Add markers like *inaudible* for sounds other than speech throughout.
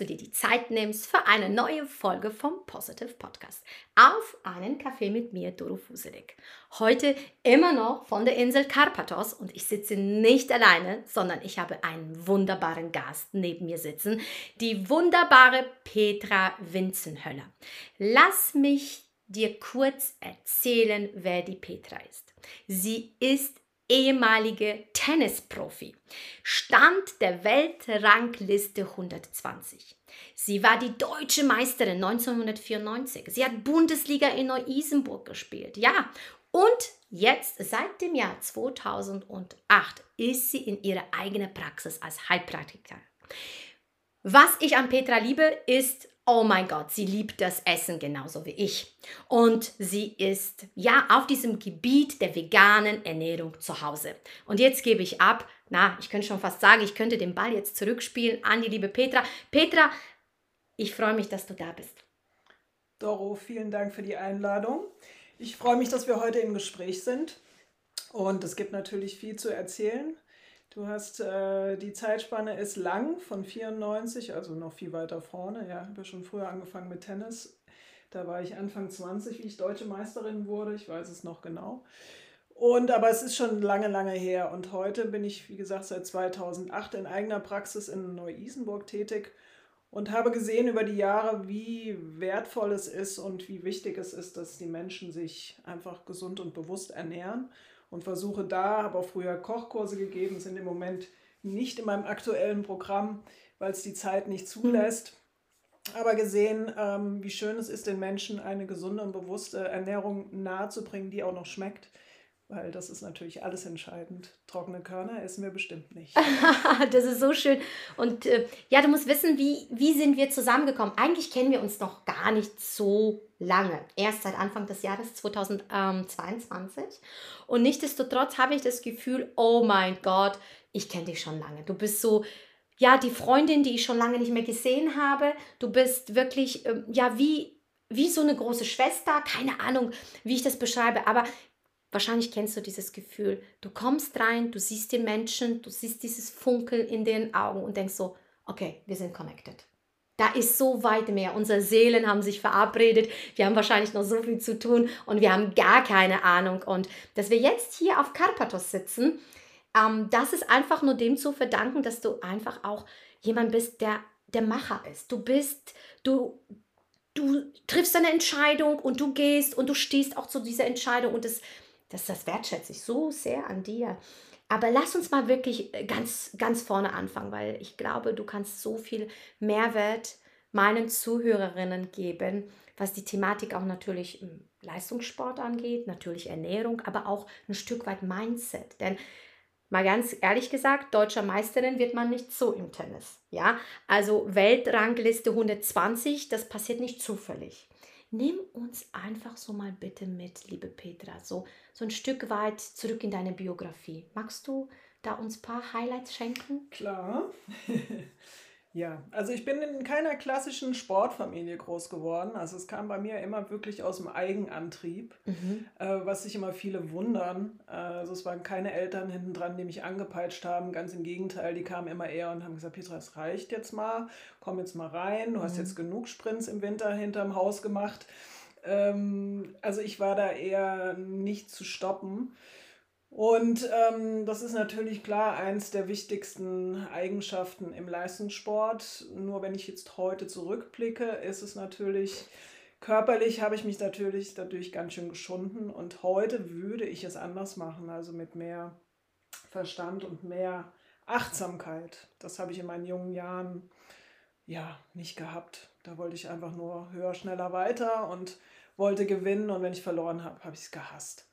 du dir die Zeit nimmst für eine neue Folge vom Positive Podcast. Auf einen Kaffee mit mir, Doro Fuselik. Heute immer noch von der Insel Karpathos und ich sitze nicht alleine, sondern ich habe einen wunderbaren Gast neben mir sitzen, die wunderbare Petra Winzenhöller. Lass mich dir kurz erzählen, wer die Petra ist. Sie ist ehemalige Tennisprofi, stand der Weltrangliste 120. Sie war die deutsche Meisterin 1994. Sie hat Bundesliga in Neu-Isenburg gespielt. Ja, und jetzt seit dem Jahr 2008 ist sie in ihrer eigenen Praxis als Heilpraktikerin. Was ich an Petra liebe, ist oh mein Gott, sie liebt das Essen genauso wie ich. Und sie ist ja auf diesem Gebiet der veganen Ernährung zu Hause. Und jetzt gebe ich ab. Na, ich könnte schon fast sagen, ich könnte den Ball jetzt zurückspielen an die liebe Petra. Petra, ich freue mich, dass du da bist. Doro, vielen Dank für die Einladung. Ich freue mich, dass wir heute im Gespräch sind. Und es gibt natürlich viel zu erzählen. Du hast, äh, die Zeitspanne ist lang, von 94, also noch viel weiter vorne. Ja, habe ja schon früher angefangen mit Tennis. Da war ich Anfang 20, wie ich deutsche Meisterin wurde. Ich weiß es noch genau. Und aber es ist schon lange, lange her. Und heute bin ich, wie gesagt, seit 2008 in eigener Praxis in Neu-Isenburg tätig und habe gesehen über die Jahre, wie wertvoll es ist und wie wichtig es ist, dass die Menschen sich einfach gesund und bewusst ernähren und versuche da, habe auch früher Kochkurse gegeben, sind im Moment nicht in meinem aktuellen Programm, weil es die Zeit nicht zulässt. Aber gesehen, ähm, wie schön es ist, den Menschen eine gesunde und bewusste Ernährung nahezubringen, die auch noch schmeckt weil das ist natürlich alles entscheidend. Trockene Körner essen wir bestimmt nicht. *laughs* das ist so schön. Und äh, ja, du musst wissen, wie, wie sind wir zusammengekommen? Eigentlich kennen wir uns noch gar nicht so lange. Erst seit Anfang des Jahres 2022. Und nichtsdestotrotz habe ich das Gefühl, oh mein Gott, ich kenne dich schon lange. Du bist so, ja, die Freundin, die ich schon lange nicht mehr gesehen habe. Du bist wirklich, äh, ja, wie, wie so eine große Schwester. Keine Ahnung, wie ich das beschreibe. Aber Wahrscheinlich kennst du dieses Gefühl. Du kommst rein, du siehst den Menschen, du siehst dieses Funkeln in den Augen und denkst so, okay, wir sind connected. Da ist so weit mehr. Unsere Seelen haben sich verabredet. Wir haben wahrscheinlich noch so viel zu tun und wir haben gar keine Ahnung. Und dass wir jetzt hier auf Karpathos sitzen, ähm, das ist einfach nur dem zu verdanken, dass du einfach auch jemand bist, der der Macher ist. Du bist, du, du triffst eine Entscheidung und du gehst und du stehst auch zu dieser Entscheidung und das das, das wertschätze ich so sehr an dir. Aber lass uns mal wirklich äh, ganz, ganz vorne anfangen, weil ich glaube, du kannst so viel Mehrwert meinen Zuhörerinnen geben, was die Thematik auch natürlich hm, Leistungssport angeht, natürlich Ernährung, aber auch ein Stück weit Mindset. Denn mal ganz ehrlich gesagt, deutscher Meisterin wird man nicht so im Tennis. Ja, also Weltrangliste 120, das passiert nicht zufällig. Nimm uns einfach so mal bitte mit, liebe Petra, so, so ein Stück weit zurück in deine Biografie. Magst du da uns ein paar Highlights schenken? Klar. *laughs* Ja, also ich bin in keiner klassischen Sportfamilie groß geworden. Also es kam bei mir immer wirklich aus dem Eigenantrieb, mhm. äh, was sich immer viele wundern. Äh, also es waren keine Eltern hinten dran, die mich angepeitscht haben. Ganz im Gegenteil, die kamen immer eher und haben gesagt, Petra, es reicht jetzt mal, komm jetzt mal rein. Du mhm. hast jetzt genug Sprints im Winter hinterm Haus gemacht. Ähm, also ich war da eher nicht zu stoppen. Und ähm, das ist natürlich klar eins der wichtigsten Eigenschaften im Leistungssport. Nur wenn ich jetzt heute zurückblicke, ist es natürlich körperlich habe ich mich natürlich dadurch ganz schön geschunden und heute würde ich es anders machen, also mit mehr Verstand und mehr Achtsamkeit. Das habe ich in meinen jungen Jahren ja nicht gehabt. Da wollte ich einfach nur höher, schneller, weiter und wollte gewinnen und wenn ich verloren habe, habe ich es gehasst.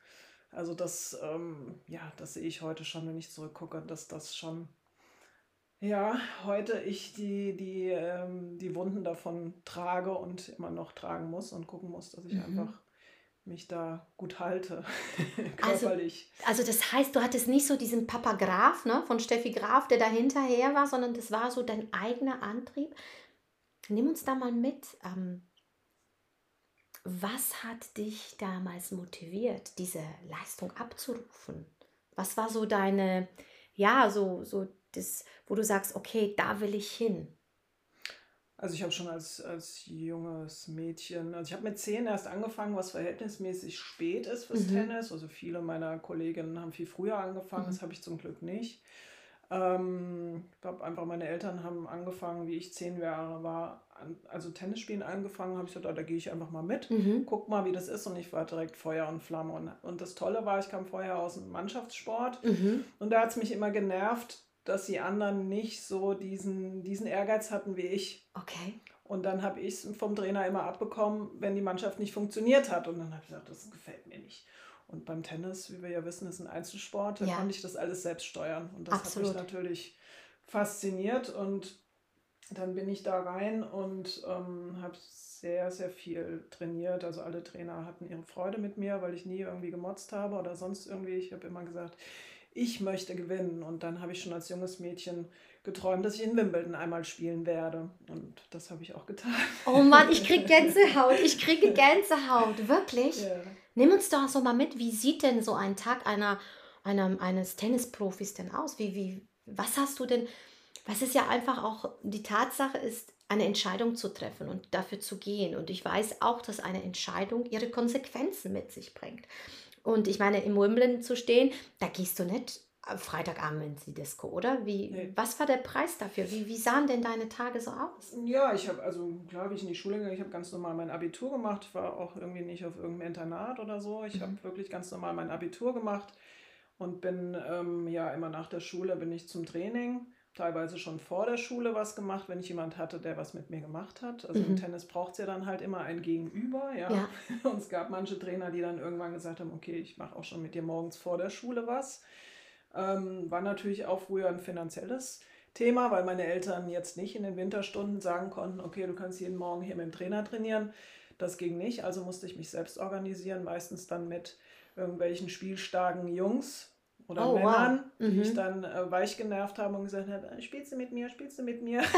Also das, ähm, ja, das sehe ich heute schon, wenn ich zurückgucke, dass das schon, ja, heute ich die, die, ähm, die Wunden davon trage und immer noch tragen muss und gucken muss, dass ich mhm. einfach mich da gut halte, *laughs* also, körperlich. Also, also das heißt, du hattest nicht so diesen Papa Graf ne, von Steffi Graf, der da hinterher war, sondern das war so dein eigener Antrieb. Nimm uns da mal mit. Ähm, was hat dich damals motiviert, diese Leistung abzurufen? Was war so deine, ja, so, so das, wo du sagst, okay, da will ich hin? Also ich habe schon als, als junges Mädchen, also ich habe mit zehn erst angefangen, was verhältnismäßig spät ist fürs mhm. Tennis. Also viele meiner Kolleginnen haben viel früher angefangen, mhm. das habe ich zum Glück nicht. Ähm, ich glaube einfach, meine Eltern haben angefangen, wie ich zehn Jahre war, an, also Tennisspielen angefangen, habe ich gesagt, oh, da gehe ich einfach mal mit, mhm. guck mal, wie das ist und ich war direkt Feuer und Flamme. Und, und das Tolle war, ich kam vorher aus dem Mannschaftssport mhm. und da hat es mich immer genervt, dass die anderen nicht so diesen, diesen Ehrgeiz hatten wie ich. Okay. Und dann habe ich es vom Trainer immer abbekommen, wenn die Mannschaft nicht funktioniert hat. Und dann habe ich gesagt, das gefällt mir nicht. Und beim Tennis, wie wir ja wissen, ist ein Einzelsport, da ja. konnte ich das alles selbst steuern. Und das Absolut. hat mich natürlich fasziniert. Und dann bin ich da rein und ähm, habe sehr, sehr viel trainiert. Also alle Trainer hatten ihre Freude mit mir, weil ich nie irgendwie gemotzt habe oder sonst irgendwie. Ich habe immer gesagt, ich möchte gewinnen. Und dann habe ich schon als junges Mädchen geträumt, dass ich in Wimbledon einmal spielen werde. Und das habe ich auch getan. Oh Mann, ich kriege *laughs* Gänsehaut. Ich kriege Gänsehaut. Wirklich? Ja. Nimm uns doch so mal mit, wie sieht denn so ein Tag einer, einer, eines Tennisprofis denn aus? Wie, wie, was hast du denn, was ist ja einfach auch, die Tatsache ist, eine Entscheidung zu treffen und dafür zu gehen. Und ich weiß auch, dass eine Entscheidung ihre Konsequenzen mit sich bringt. Und ich meine, im Wimbledon zu stehen, da gehst du nicht Freitagabend in die Disco, oder? Wie, nee. Was war der Preis dafür? Wie, wie sahen denn deine Tage so aus? Ja, ich habe, also klar, wie ich in die Schule gegangen ich habe ganz normal mein Abitur gemacht. Ich war auch irgendwie nicht auf irgendeinem Internat oder so. Ich mhm. habe wirklich ganz normal mein Abitur gemacht und bin ähm, ja immer nach der Schule bin ich zum Training. Teilweise schon vor der Schule was gemacht, wenn ich jemand hatte, der was mit mir gemacht hat. Also mhm. im Tennis braucht es ja dann halt immer ein Gegenüber. Ja? ja. *laughs* Und es gab manche Trainer, die dann irgendwann gesagt haben, okay, ich mache auch schon mit dir morgens vor der Schule was. Ähm, war natürlich auch früher ein finanzielles Thema, weil meine Eltern jetzt nicht in den Winterstunden sagen konnten, okay, du kannst jeden Morgen hier mit dem Trainer trainieren. Das ging nicht, also musste ich mich selbst organisieren, meistens dann mit irgendwelchen spielstarken Jungs oder oh, Männern, wow. mhm. die ich mhm. dann äh, weich genervt habe und gesagt habe, äh, spielst du mit mir, spielst du mit mir? *laughs*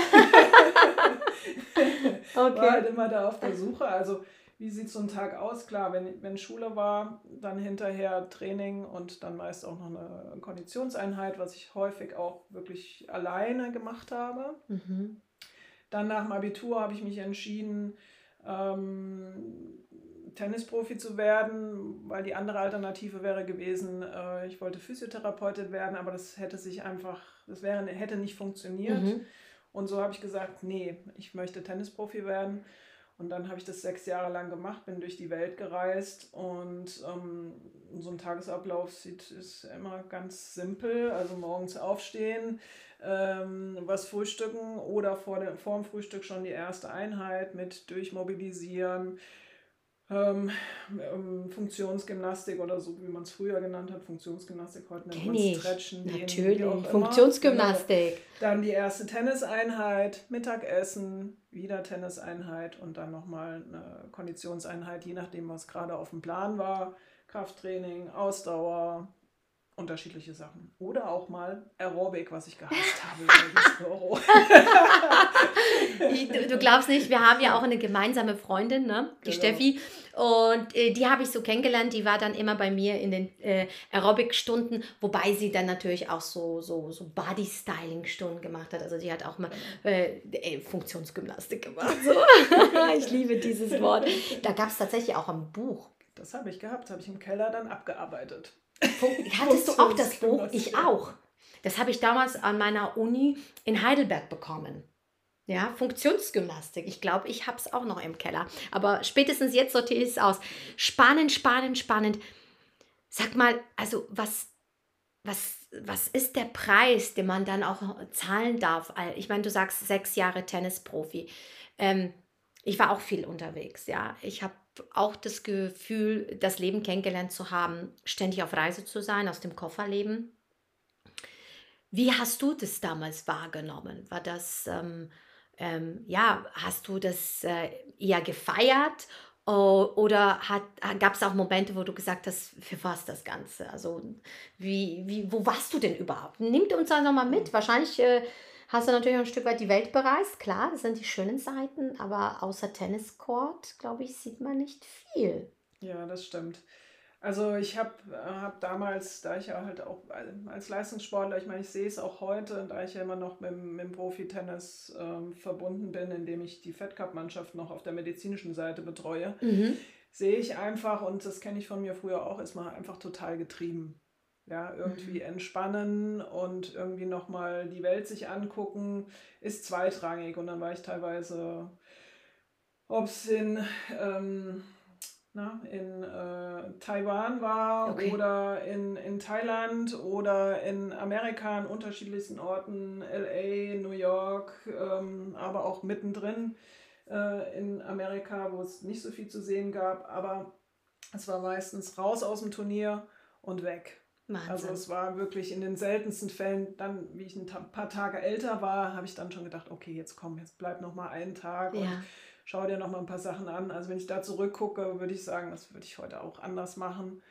*laughs* okay. War halt immer da auf der Suche. Also wie sieht so ein Tag aus? Klar, wenn, wenn Schule war, dann hinterher Training und dann meist auch noch eine Konditionseinheit, was ich häufig auch wirklich alleine gemacht habe. Mhm. Dann nach dem Abitur habe ich mich entschieden, ähm, Tennisprofi zu werden, weil die andere Alternative wäre gewesen, äh, ich wollte Physiotherapeutin werden, aber das hätte sich einfach, das wäre, hätte nicht funktioniert. Mhm. Und so habe ich gesagt, nee, ich möchte Tennisprofi werden. Und dann habe ich das sechs Jahre lang gemacht, bin durch die Welt gereist und ähm, so ein Tagesablauf sieht, ist immer ganz simpel. Also morgens aufstehen, ähm, was frühstücken oder vor, der, vor dem Frühstück schon die erste Einheit mit durchmobilisieren, ähm, ähm, Funktionsgymnastik oder so, wie man es früher genannt hat, Funktionsgymnastik, heute nennt man Stretchen. Natürlich, Funktionsgymnastik. Genau. Dann die erste Tenniseinheit, Mittagessen, wieder Tenniseinheit und dann nochmal eine Konditionseinheit, je nachdem, was gerade auf dem Plan war. Krafttraining, Ausdauer, unterschiedliche Sachen. Oder auch mal Aerobic, was ich gehasst *laughs* habe. *laughs* du, du, glaubst nicht, wir haben ja auch eine gemeinsame Freundin, ne? die genau. Steffi. Und äh, die habe ich so kennengelernt. Die war dann immer bei mir in den äh, Aerobic-Stunden, wobei sie dann natürlich auch so, so, so Body-Styling-Stunden gemacht hat. Also die hat auch mal genau. äh, äh, Funktionsgymnastik gemacht. So. *laughs* ich liebe dieses Wort. Da gab es tatsächlich auch ein Buch. Das habe ich gehabt, habe ich im Keller dann abgearbeitet. *laughs* Hattest du auch das Buch? Ich auch. Das habe ich damals an meiner Uni in Heidelberg bekommen. Ja, Funktionsgymnastik. Ich glaube, ich habe es auch noch im Keller. Aber spätestens jetzt sortiere ich es aus. Spannend, spannend, spannend. Sag mal, also was, was, was ist der Preis, den man dann auch zahlen darf? Ich meine, du sagst sechs Jahre Tennisprofi. Ähm, ich war auch viel unterwegs, ja. Ich habe auch das Gefühl, das Leben kennengelernt zu haben, ständig auf Reise zu sein, aus dem Koffer leben. Wie hast du das damals wahrgenommen? War das, ähm, ähm, ja, hast du das äh, eher gefeiert oder gab es auch Momente, wo du gesagt hast, für was das Ganze? Also, wie, wie, wo warst du denn überhaupt? Nimmt uns da nochmal mit. Wahrscheinlich äh, hast du natürlich auch ein Stück weit die Welt bereist. Klar, das sind die schönen Seiten, aber außer Tenniscourt, glaube ich, sieht man nicht viel. Ja, das stimmt. Also ich habe hab damals, da ich ja halt auch als Leistungssportler, ich meine, ich sehe es auch heute, da ich ja immer noch mit, mit dem Profi-Tennis ähm, verbunden bin, indem ich die Fed Cup-Mannschaft noch auf der medizinischen Seite betreue, mhm. sehe ich einfach, und das kenne ich von mir früher auch, ist man einfach total getrieben. Ja, irgendwie mhm. entspannen und irgendwie nochmal die Welt sich angucken, ist zweitrangig. Und dann war ich teilweise, ob es in... Ähm, na, in äh, Taiwan war okay. oder in, in Thailand oder in Amerika an unterschiedlichsten Orten, LA, New York, ähm, aber auch mittendrin äh, in Amerika, wo es nicht so viel zu sehen gab. Aber es war meistens raus aus dem Turnier und weg. Wahnsinn. Also es war wirklich in den seltensten Fällen, dann, wie ich ein paar Tage älter war, habe ich dann schon gedacht, okay, jetzt komm, jetzt bleib noch mal einen Tag ja. und schau dir noch mal ein paar Sachen an. Also wenn ich da zurückgucke, würde ich sagen, das würde ich heute auch anders machen.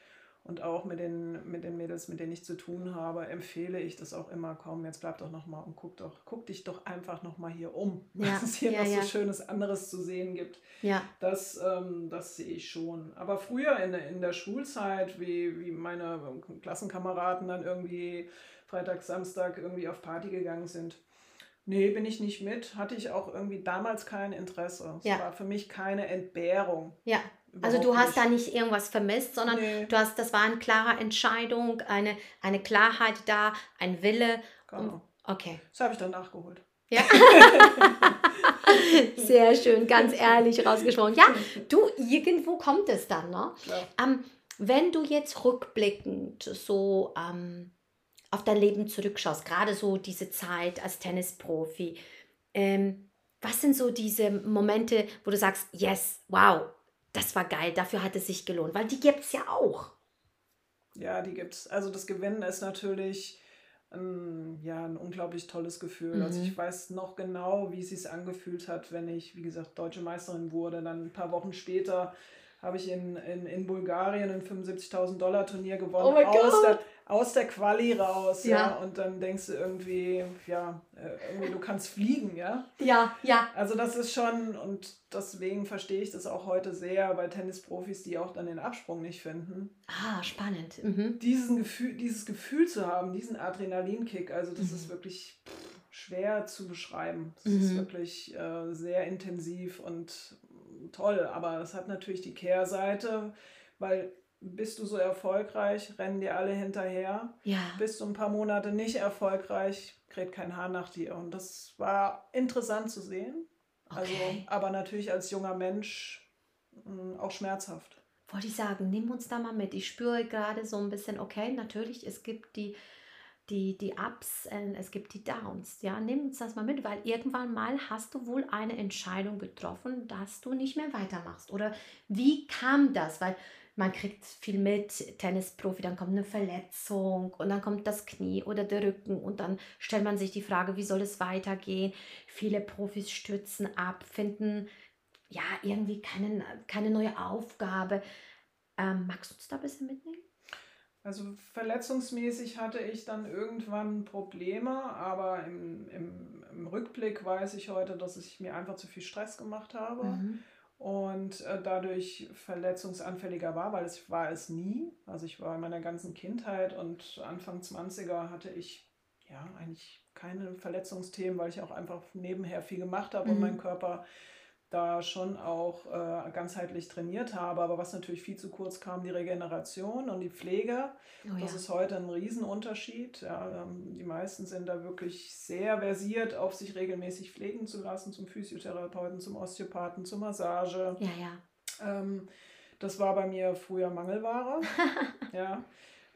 Und auch mit den, mit den Mädels, mit denen ich zu tun habe, empfehle ich das auch immer, komm, jetzt bleib doch noch mal und guck doch, guck dich doch einfach noch mal hier um, *laughs* ja. was es hier ja, noch ja. so Schönes anderes zu sehen gibt. Ja. Das, ähm, das sehe ich schon. Aber früher in, in der Schulzeit, wie, wie meine Klassenkameraden dann irgendwie Freitag, Samstag irgendwie auf Party gegangen sind, Nee, bin ich nicht mit. Hatte ich auch irgendwie damals kein Interesse. Es ja. war für mich keine Entbehrung. Ja. Also du hast nicht. da nicht irgendwas vermisst, sondern nee. du hast, das war eine klare Entscheidung, eine, eine Klarheit da, ein Wille. Genau. Okay. Das habe ich dann nachgeholt. Ja. *laughs* Sehr schön, ganz ehrlich rausgesprochen. Ja, *laughs* du, irgendwo kommt es dann, ne? Ähm, wenn du jetzt rückblickend so ähm, auf dein Leben zurückschaust, gerade so diese Zeit als Tennisprofi, ähm, was sind so diese Momente, wo du sagst, yes, wow, das war geil, dafür hat es sich gelohnt, weil die gibt es ja auch. Ja, die gibt es. Also das Gewinnen ist natürlich ein, ja, ein unglaublich tolles Gefühl. Mhm. Also ich weiß noch genau, wie es sich angefühlt hat, wenn ich, wie gesagt, deutsche Meisterin wurde. Dann ein paar Wochen später habe ich in, in, in Bulgarien ein 75.000 Dollar Turnier gewonnen. Oh aus, der, aus der Quali raus. Ja. ja. Und dann denkst du irgendwie, ja, äh, irgendwie du kannst fliegen, ja. Ja, ja. Also das ist schon, und deswegen verstehe ich das auch heute sehr bei Tennisprofis, die auch dann den Absprung nicht finden. Ah, spannend. Mhm. Diesen Gefühl, dieses Gefühl zu haben, diesen Adrenalinkick, also das mhm. ist wirklich schwer zu beschreiben. Das mhm. ist wirklich äh, sehr intensiv und toll, aber es hat natürlich die Kehrseite, weil bist du so erfolgreich, rennen dir alle hinterher. Ja. Bist du ein paar Monate nicht erfolgreich, kräht kein Haar nach dir. Und das war interessant zu sehen. Also, okay. Also, aber natürlich als junger Mensch mh, hm, auch schmerzhaft. Wollte ich sagen, nimm uns da mal mit. Ich spüre gerade so ein bisschen, okay, natürlich, es gibt die die, die Ups, und es gibt die Downs. Ja, nimm uns das mal mit, weil irgendwann mal hast du wohl eine Entscheidung getroffen, dass du nicht mehr weitermachst. Oder wie kam das? Weil man kriegt viel mit, Tennisprofi, dann kommt eine Verletzung und dann kommt das Knie oder der Rücken und dann stellt man sich die Frage, wie soll es weitergehen? Viele Profis stützen ab, finden ja irgendwie keine, keine neue Aufgabe. Ähm, magst du uns da ein bisschen mitnehmen? Also verletzungsmäßig hatte ich dann irgendwann Probleme, aber im, im, im, Rückblick weiß ich heute, dass ich mir einfach zu viel Stress gemacht habe mhm. Und äh, dadurch verletzungsanfälliger war, weil es war es nie. Also ich war in meiner ganzen Kindheit und Anfang 20er hatte ich ja eigentlich keine Verletzungsthemen, weil ich auch einfach nebenher viel gemacht habe mhm. und mein Körper da schon auch äh, ganzheitlich trainiert habe. Aber was natürlich viel zu kurz kam, die Regeneration und die Pflege. Oh, das ja. ist heute ein Riesenunterschied. Ja, ähm, die meisten sind da wirklich sehr versiert, auf sich regelmäßig pflegen zu lassen, zum Physiotherapeuten, zum Osteopathen, zur Massage. Ja, ja. Ähm, das war bei mir früher Mangelware. *laughs* ja.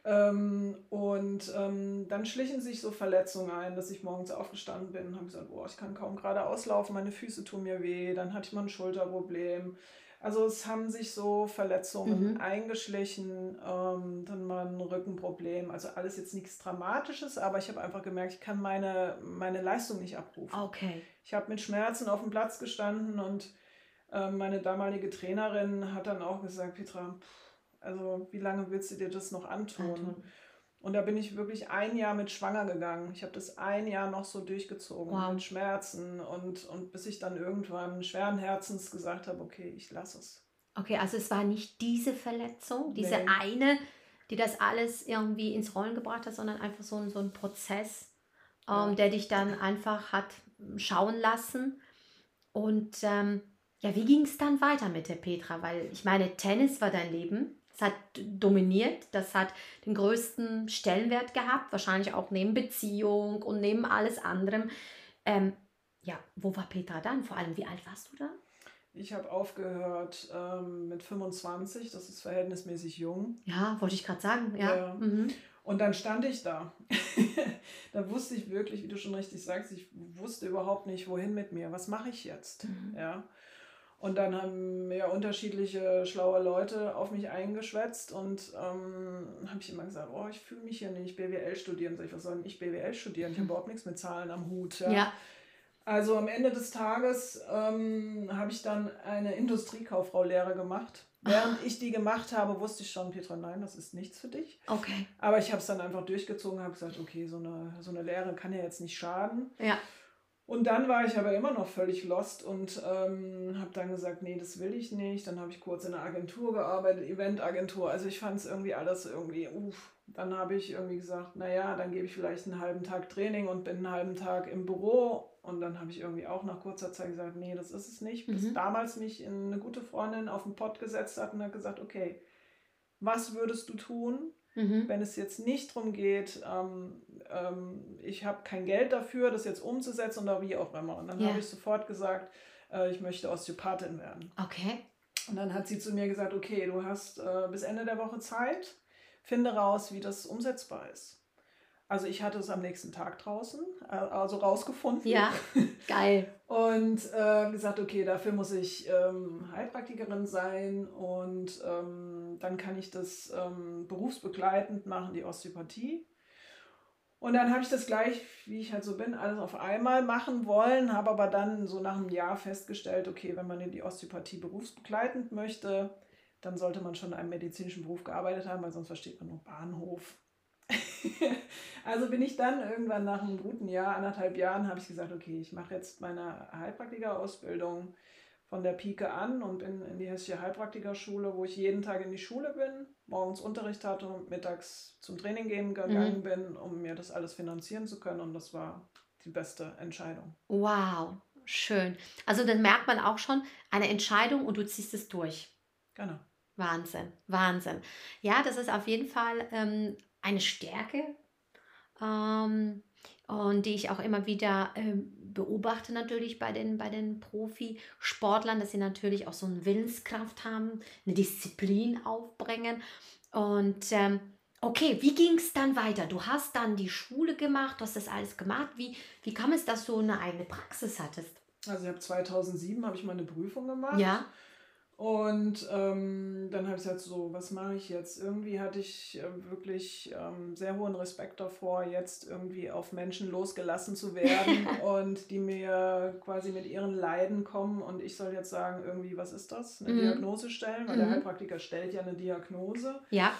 Ähm, und ähm, dann schlichen sich so Verletzungen ein, dass ich morgens aufgestanden bin und habe gesagt, boah, ich kann kaum gerade auslaufen, meine Füße tun mir weh, dann hatte ich mal ein Schulterproblem. Also es haben sich so Verletzungen mhm. eingeschlichen, ähm, dann mal ein Rückenproblem, also alles jetzt nichts Dramatisches, aber ich habe einfach gemerkt, ich kann meine, meine Leistung nicht abrufen. Okay. Ich habe mit Schmerzen auf dem Platz gestanden und äh, meine damalige Trainerin hat dann auch gesagt, Petra, pff, also wie lange willst du dir das noch antun? antun. Und da bin ich wirklich ein Jahr mit schwanger gegangen. Ich habe das ein Jahr noch so durchgezogen wow. mit Schmerzen und, und bis ich dann irgendwann schweren Herzens gesagt habe, okay, ich lasse es. Okay, also es war nicht diese Verletzung, diese nee. eine, die das alles irgendwie ins Rollen gebracht hat, sondern einfach so ein, so ein Prozess, ähm, der dich dann einfach hat schauen lassen. Und ähm, ja, wie ging es dann weiter mit der Petra? Weil ich meine, Tennis war dein Leben. Es hat dominiert, das hat den größten Stellenwert gehabt, wahrscheinlich auch neben Beziehung und neben alles anderem. Ähm, ja, wo war Petra dann? Vor allem, wie alt warst du da? Ich habe aufgehört ähm, mit 25, das ist verhältnismäßig jung. Ja, wollte ich gerade sagen, ja. ja. Mhm. Und dann stand ich da. *laughs* da wusste ich wirklich, wie du schon richtig sagst, ich wusste überhaupt nicht, wohin mit mir. Was mache ich jetzt? Mhm. Ja. Und dann haben ja unterschiedliche schlaue Leute auf mich eingeschwätzt und ähm, habe ich immer gesagt, oh, ich fühle mich hier nicht, BWL studieren. Sag ich, was soll denn ich BWL studieren? Ich habe mhm. überhaupt nichts mit Zahlen am Hut. Ja. ja. Also am Ende des Tages ähm, habe ich dann eine Industriekauffrau-Lehre gemacht. Während Ach. ich die gemacht habe, wusste ich schon, Petra, nein, das ist nichts für dich. Okay. Aber ich habe es dann einfach durchgezogen, habe gesagt, okay, so eine, so eine Lehre kann ja jetzt nicht schaden. Ja. Und dann war ich aber immer noch völlig lost und ähm, habe dann gesagt, nee, das will ich nicht. Dann habe ich kurz in einer Agentur gearbeitet, Eventagentur. Also ich fand es irgendwie alles irgendwie, uff. Dann habe ich irgendwie gesagt, naja, dann gebe ich vielleicht einen halben Tag Training und bin einen halben Tag im Büro. Und dann habe ich irgendwie auch nach kurzer Zeit gesagt, nee, das ist es nicht. Mhm. Bis damals mich eine gute Freundin auf den Pott gesetzt hat und hat gesagt, okay, was würdest du tun, Mhm. Wenn es jetzt nicht darum geht, ähm, ähm, ich habe kein Geld dafür, das jetzt umzusetzen oder wie auch immer. Und dann ja. habe ich sofort gesagt, äh, ich möchte Osteopathin werden. Okay. Und dann hat sie zu mir gesagt, okay, du hast äh, bis Ende der Woche Zeit, finde raus, wie das umsetzbar ist. Also ich hatte es am nächsten Tag draußen, äh, also rausgefunden. Ja, *laughs* geil. und äh, gesagt, okay, dafür muss ich ähm, Heilpraktikerin sein und ähm, dann kann ich das ähm, berufsbegleitend machen, die Osteopathie. Und dann habe ich das gleich, wie ich halt so bin, alles auf einmal machen wollen, habe aber dann so nach einem Jahr festgestellt, okay, wenn man in die Osteopathie berufsbegleitend möchte, dann sollte man schon in einem medizinischen Beruf gearbeitet haben, weil sonst versteht man nur Bahnhof. *laughs* Also bin ich dann irgendwann nach einem guten Jahr, anderthalb Jahren, habe ich gesagt, okay, ich mache jetzt meine Heilpraktikerausbildung von der Pike an und bin in die Hessische Heilpraktikerschule, wo ich jeden Tag in die Schule bin, morgens Unterricht hatte und mittags zum Training gehen gegangen mhm. bin, um mir das alles finanzieren zu können. Und das war die beste Entscheidung. Wow, schön. Also dann merkt man auch schon eine Entscheidung und du ziehst es durch. Genau. Wahnsinn, Wahnsinn. Ja, das ist auf jeden Fall ähm, eine Stärke ähm, und die ich auch immer wieder ähm, beobachte natürlich bei den, bei den Profisportlern, dass sie natürlich auch so eine Willenskraft haben, eine Disziplin aufbringen und ähm, Okay, wie ging es dann weiter? Du hast dann die Schule gemacht, du hast das alles gemacht. Wie, wie kam es, dass du eine eigene Praxis hattest? Also ich habe 2007 habe ich meine Prüfung gemacht. Ja. Und ähm, dann habe ich gesagt, so, was mache ich jetzt? Irgendwie hatte ich äh, wirklich ähm, sehr hohen Respekt davor, jetzt irgendwie auf Menschen losgelassen zu werden *laughs* und die mir quasi mit ihren Leiden kommen und ich soll jetzt sagen, irgendwie, was ist das? Eine mhm. Diagnose stellen, weil mhm. der Heilpraktiker stellt ja eine Diagnose. Ja.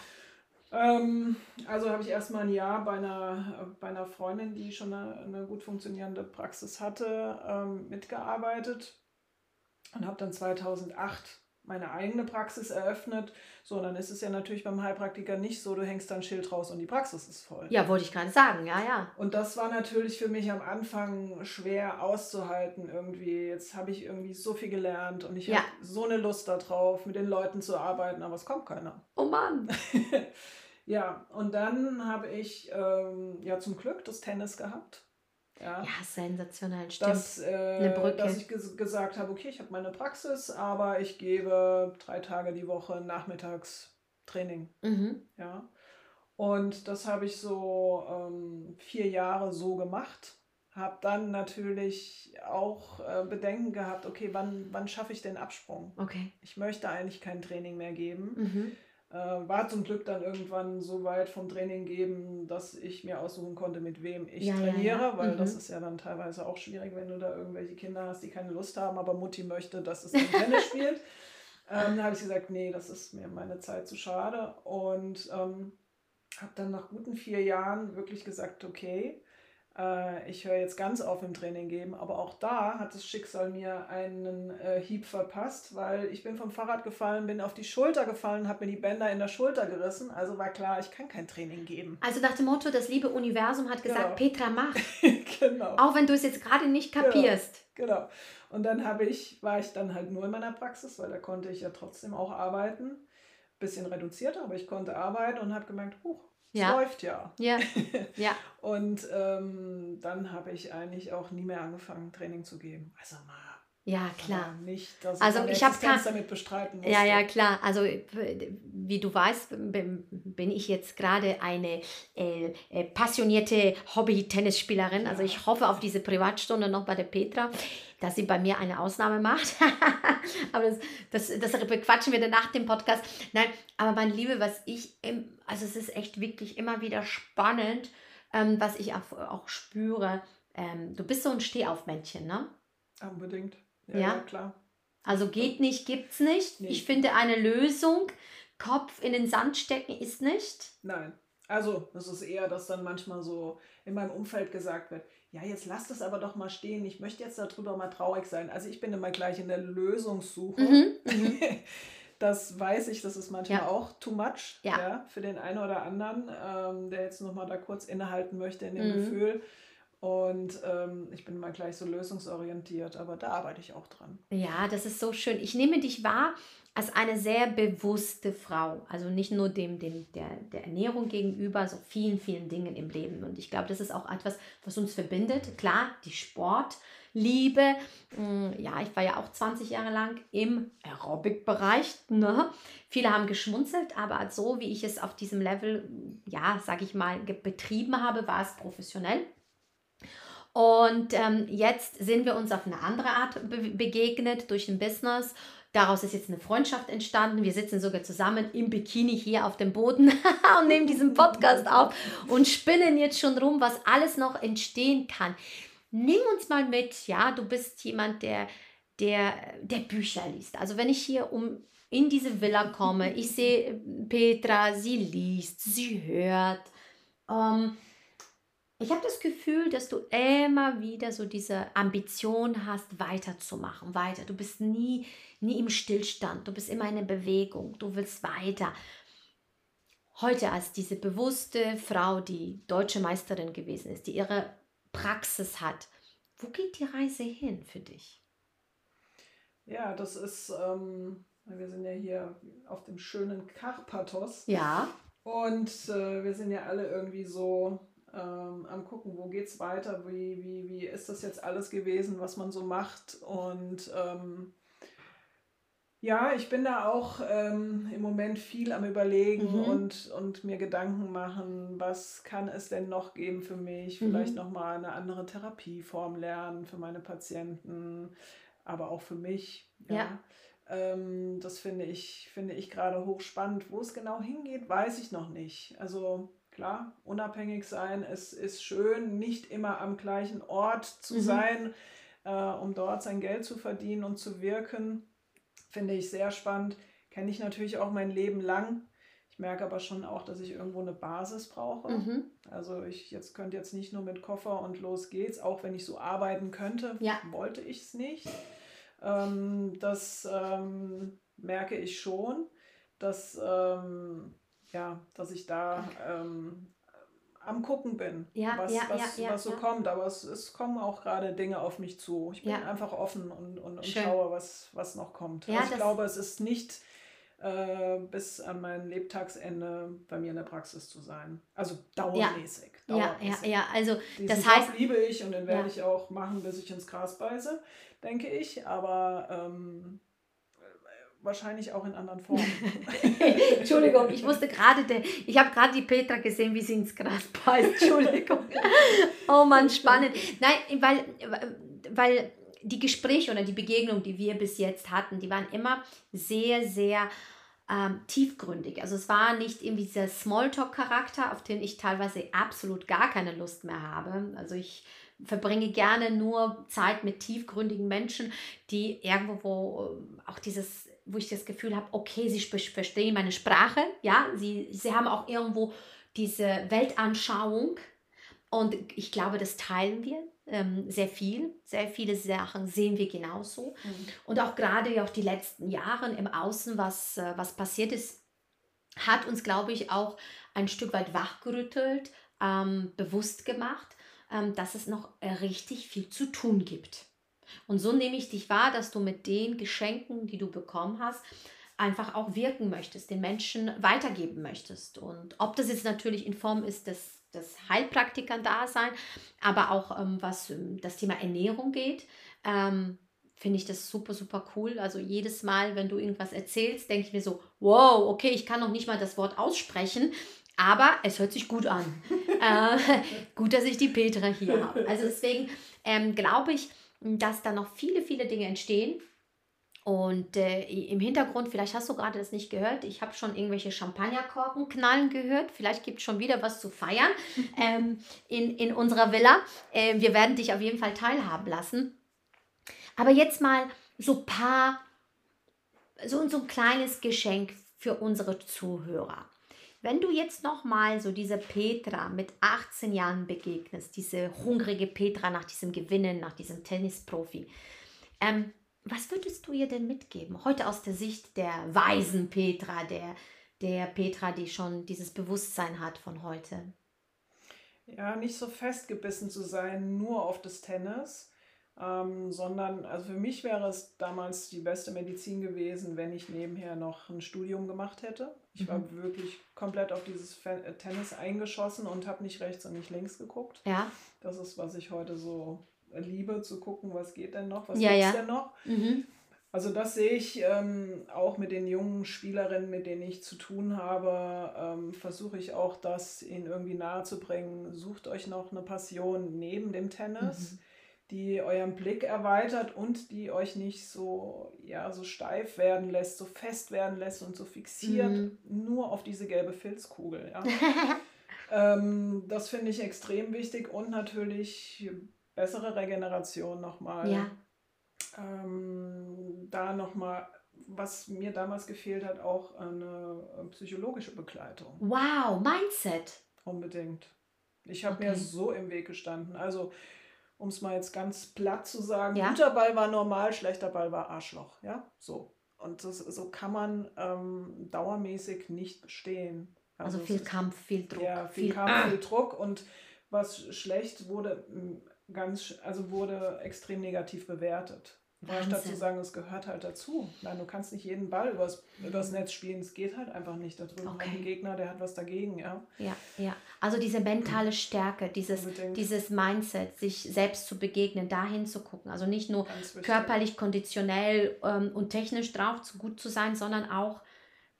Ähm, also habe ich erstmal ein Jahr bei einer, bei einer Freundin, die schon eine, eine gut funktionierende Praxis hatte, ähm, mitgearbeitet und habe dann 2008 meine eigene Praxis eröffnet. So, dann ist es ja natürlich beim Heilpraktiker nicht so, du hängst dann Schild raus und die Praxis ist voll. Ja, wollte ich gerade sagen, ja, ja. Und das war natürlich für mich am Anfang schwer auszuhalten irgendwie. Jetzt habe ich irgendwie so viel gelernt und ich ja. habe so eine Lust darauf, mit den Leuten zu arbeiten, aber es kommt keiner. *laughs* Oh Mann. ja, und dann habe ich ähm, ja zum Glück das Tennis gehabt. Ja, ja sensationell, stimmt. Dass, äh, Eine Brücke. dass ich ges gesagt habe, okay, ich habe meine Praxis, aber ich gebe drei Tage die Woche nachmittags Training. Mhm. Ja. Und das habe ich so ähm, vier Jahre so gemacht. Habe dann natürlich auch äh, Bedenken gehabt, okay, wann, wann schaffe ich den Absprung? Okay. Ich möchte eigentlich kein Training mehr geben. Mhm. Äh, war zum Glück dann irgendwann so weit vom Training geben, dass ich mir aussuchen konnte, mit wem ich ja, trainiere, ja, ja. weil mhm. das ist ja dann teilweise auch schwierig, wenn du da irgendwelche Kinder hast, die keine Lust haben, aber Mutti möchte, dass es ein *laughs* Tennis spielt. Ähm, da habe ich gesagt, nee, das ist mir meine Zeit zu schade und ähm, habe dann nach guten vier Jahren wirklich gesagt, okay, ich höre jetzt ganz auf im Training geben. Aber auch da hat das Schicksal mir einen äh, Hieb verpasst, weil ich bin vom Fahrrad gefallen, bin auf die Schulter gefallen, habe mir die Bänder in der Schulter gerissen. Also war klar, ich kann kein Training geben. Also nach dem Motto, das liebe Universum hat gesagt, genau. Petra, mach. *laughs* genau. Auch wenn du es jetzt gerade nicht genau. kapierst. Genau. genau. Und dann habe ich, war ich dann halt nur in meiner Praxis, weil da konnte ich ja trotzdem auch arbeiten. Bisschen reduziert, aber ich konnte arbeiten und habe gemerkt, huch, ja. läuft ja. Ja. *laughs* ja. und ähm, dann habe ich eigentlich auch nie mehr angefangen, Training zu geben. Also mal. Ja, klar. nicht, dass also ich, ich habe damit bestreiten musste. Ja, ja, klar. Also wie du weißt, bin ich jetzt gerade eine äh, äh, passionierte Hobby-Tennisspielerin. Also ich hoffe auf diese Privatstunde noch bei der Petra dass sie bei mir eine Ausnahme macht. *laughs* aber das, das, das bequatschen wir dann nach dem Podcast. Nein, aber mein Liebe, was ich, im, also es ist echt wirklich immer wieder spannend, ähm, was ich auch, auch spüre. Ähm, du bist so ein Stehaufmännchen, ne? Unbedingt. Ja, ja? ja klar. Also geht nicht, gibt's nicht. Nee. Ich finde eine Lösung, Kopf in den Sand stecken ist nicht. Nein. Also, das ist eher, dass dann manchmal so in meinem Umfeld gesagt wird, ja, jetzt lass das aber doch mal stehen, ich möchte jetzt darüber mal traurig sein. Also ich bin immer gleich in der Lösungssuche. Mhm, mhm. *laughs* das weiß ich, das ist manchmal ja. auch too much ja. ja. für den einen oder anderen, ähm, der jetzt nochmal da kurz innehalten möchte in dem mhm. Gefühl. Und ähm, ich bin mal gleich so lösungsorientiert, aber da arbeite ich auch dran. Ja, das ist so schön. Ich nehme dich wahr als eine sehr bewusste Frau. Also nicht nur dem, dem der, der Ernährung gegenüber, so vielen, vielen Dingen im Leben. Und ich glaube, das ist auch etwas, was uns verbindet. Klar, die Sportliebe. Mm, ja, ich war ja auch 20 Jahre lang im Aerobic-Bereich. Ne? Viele haben geschmunzelt, aber so wie ich es auf diesem Level, ja, sage ich mal, betrieben habe, war es professionell. Und ähm, jetzt sind wir uns auf eine andere Art be begegnet durch ein Business. Daraus ist jetzt eine Freundschaft entstanden. Wir sitzen sogar zusammen im Bikini hier auf dem Boden *laughs* und nehmen diesen Podcast auf und spinnen jetzt schon rum, was alles noch entstehen kann. Nimm uns mal mit, ja, du bist jemand, der, der, der Bücher liest. Also wenn ich hier um in diese Villa komme, ich sehe Petra, sie liest, sie hört. Ähm, ich habe das Gefühl, dass du immer wieder so diese Ambition hast, weiterzumachen, weiter. Du bist nie, nie im Stillstand, du bist immer in der Bewegung, du willst weiter. Heute als diese bewusste Frau, die deutsche Meisterin gewesen ist, die ihre Praxis hat, wo geht die Reise hin für dich? Ja, das ist, ähm, wir sind ja hier auf dem schönen Karpathos. Ja. Und äh, wir sind ja alle irgendwie so ähm, am gucken, wo geht es weiter, wie, wie, wie ist das jetzt alles gewesen, was man so macht. Und ähm, ja, ich bin da auch ähm, im Moment viel am Überlegen mhm. und, und mir Gedanken machen, was kann es denn noch geben für mich, mhm. vielleicht nochmal eine andere Therapieform lernen für meine Patienten, aber auch für mich. Ja. ja. Ähm, das finde ich, finde ich gerade hochspannend. Wo es genau hingeht, weiß ich noch nicht. Also Klar, unabhängig sein ist, ist schön, nicht immer am gleichen Ort zu mhm. sein, äh, um dort sein Geld zu verdienen und zu wirken. Finde ich sehr spannend. Kenne ich natürlich auch mein Leben lang. Ich merke aber schon auch, dass ich irgendwo eine Basis brauche. Mhm. Also ich jetzt könnte jetzt nicht nur mit Koffer und los geht's, auch wenn ich so arbeiten könnte, ja. wollte ich es nicht. Ähm, das ähm, merke ich schon, dass ähm, ja, dass ich da ähm, am Gucken bin, ja, was, ja, was, ja, was so kommt. Aber es, es kommen auch gerade Dinge auf mich zu. Ich bin einfach offen und, und, und schaue, was, was noch kommt. also ich glaube, es ist nicht äh, bis an mein Lebtagsende bei mir in der Praxis zu sein. Also dauermäßig. dauermäßig. Ja, ja, ja, also Diesen das heißt... Job liebe ich und den werde ich auch machen, bis ich ins Gras beiße, denke ich. Aber... Ähm, wahrscheinlich auch in anderen Formen. *laughs* Entschuldigung, ich wusste gerade, ich habe gerade die Petra gesehen, wie sie ins Gras beißt. Entschuldigung. *laughs* oh Mann, spannend. Nein, weil, weil die Gespräche oder die Begegnungen, die wir bis jetzt hatten, die waren immer sehr, sehr ähm, tiefgründig. Also es war nicht irgendwie dieser Smalltalk-Charakter, auf den ich teilweise absolut gar keine Lust mehr habe. Also ich verbringe gerne nur Zeit mit tiefgründigen Menschen, die irgendwo auch dieses wo ich das Gefühl habe, okay, sie verstehen meine Sprache, ja, sie, sie haben auch irgendwo diese Weltanschauung, Und ich glaube, das teilen wir ähm, sehr viel. Sehr viele Sachen sehen wir genauso. Mhm. Und auch gerade auch die letzten Jahre im Außen, was, äh, was passiert ist, hat uns, glaube ich, auch ein Stück weit wachgerüttelt, ähm, bewusst gemacht, ähm, dass es noch äh, richtig viel zu tun gibt. Und so nehme ich dich wahr, dass du mit den Geschenken, die du bekommen hast, einfach auch wirken möchtest, den Menschen weitergeben möchtest. Und ob das jetzt natürlich in Form ist des, Heilpraktikern da sein, aber auch ähm, was ähm, das Thema Ernährung geht, ähm, finde ich das super, super cool. Also jedes Mal, wenn du irgendwas erzählst, denke ich mir so, wow, okay, ich kann noch nicht mal das Wort aussprechen, aber es hört sich gut an. *laughs* äh, gut, dass ich die Petra hier habe. Also deswegen ähm, glaube ich, dass da noch viele, viele Dinge entstehen. Und äh, im Hintergrund, vielleicht hast du gerade das nicht gehört, ich habe schon irgendwelche Champagnerkorken knallen gehört. Vielleicht gibt es schon wieder was zu feiern *laughs* ähm, in, in unserer Villa. Äh, wir werden dich auf jeden Fall teilhaben lassen. Aber jetzt mal so ein paar, so, so ein kleines Geschenk für unsere Zuhörer. Wenn du jetzt nochmal so diese Petra mit 18 Jahren begegnest, diese hungrige Petra nach diesem Gewinnen, nach diesem Tennisprofi, ähm, was würdest du ihr denn mitgeben? Heute aus der Sicht der weisen Petra, der, der Petra, die schon dieses Bewusstsein hat von heute. Ja, nicht so festgebissen zu sein, nur auf das Tennis, ähm, sondern, also für mich wäre es damals die beste Medizin gewesen, wenn ich nebenher noch ein Studium gemacht hätte. Ich mhm. war wirklich komplett auf dieses äh, Tennis eingeschossen und habe nicht rechts und nicht links geguckt. Ja. Das ist, was ich heute so liebe, zu gucken, was geht denn noch, was ja, gibt's ja. denn noch. Mhm. Also das sehe ich ähm, auch mit den jungen Spielerinnen, mit denen ich zu tun habe, ähm, versuche ich auch das ihnen irgendwie nahe zu bringen. Sucht euch noch eine Passion neben dem Tennis. Mhm die euren Blick erweitert und die euch nicht so, ja, so steif werden lässt, so fest werden lässt und so fixiert mhm. nur auf diese gelbe Filzkugel. Ja. *laughs* ähm, das finde ich extrem wichtig und natürlich bessere Regeneration nochmal. Ja. Ähm, da nochmal, was mir damals gefehlt hat, auch eine psychologische Begleitung. Wow, Mindset. Unbedingt. Ich habe okay. mir so im Weg gestanden. Also um es mal jetzt ganz platt zu sagen, ja. guter Ball war normal, schlechter Ball war Arschloch. Ja, so. Und das, so kann man ähm, dauermäßig nicht bestehen. Also, also viel Kampf, viel Druck. Ja, viel, viel Kampf, ah. viel Druck. Und was schlecht wurde, ganz, also wurde extrem negativ bewertet. Wahnsinn. Statt zu sagen, es gehört halt dazu. Nein, du kannst nicht jeden Ball übers, übers Netz spielen. Es geht halt einfach nicht. Da drüben okay. ein Gegner, der hat was dagegen, ja. Ja, ja. Also diese mentale Stärke, dieses, dieses Mindset, sich selbst zu begegnen, dahin zu gucken. Also nicht nur körperlich, konditionell ähm, und technisch drauf zu gut zu sein, sondern auch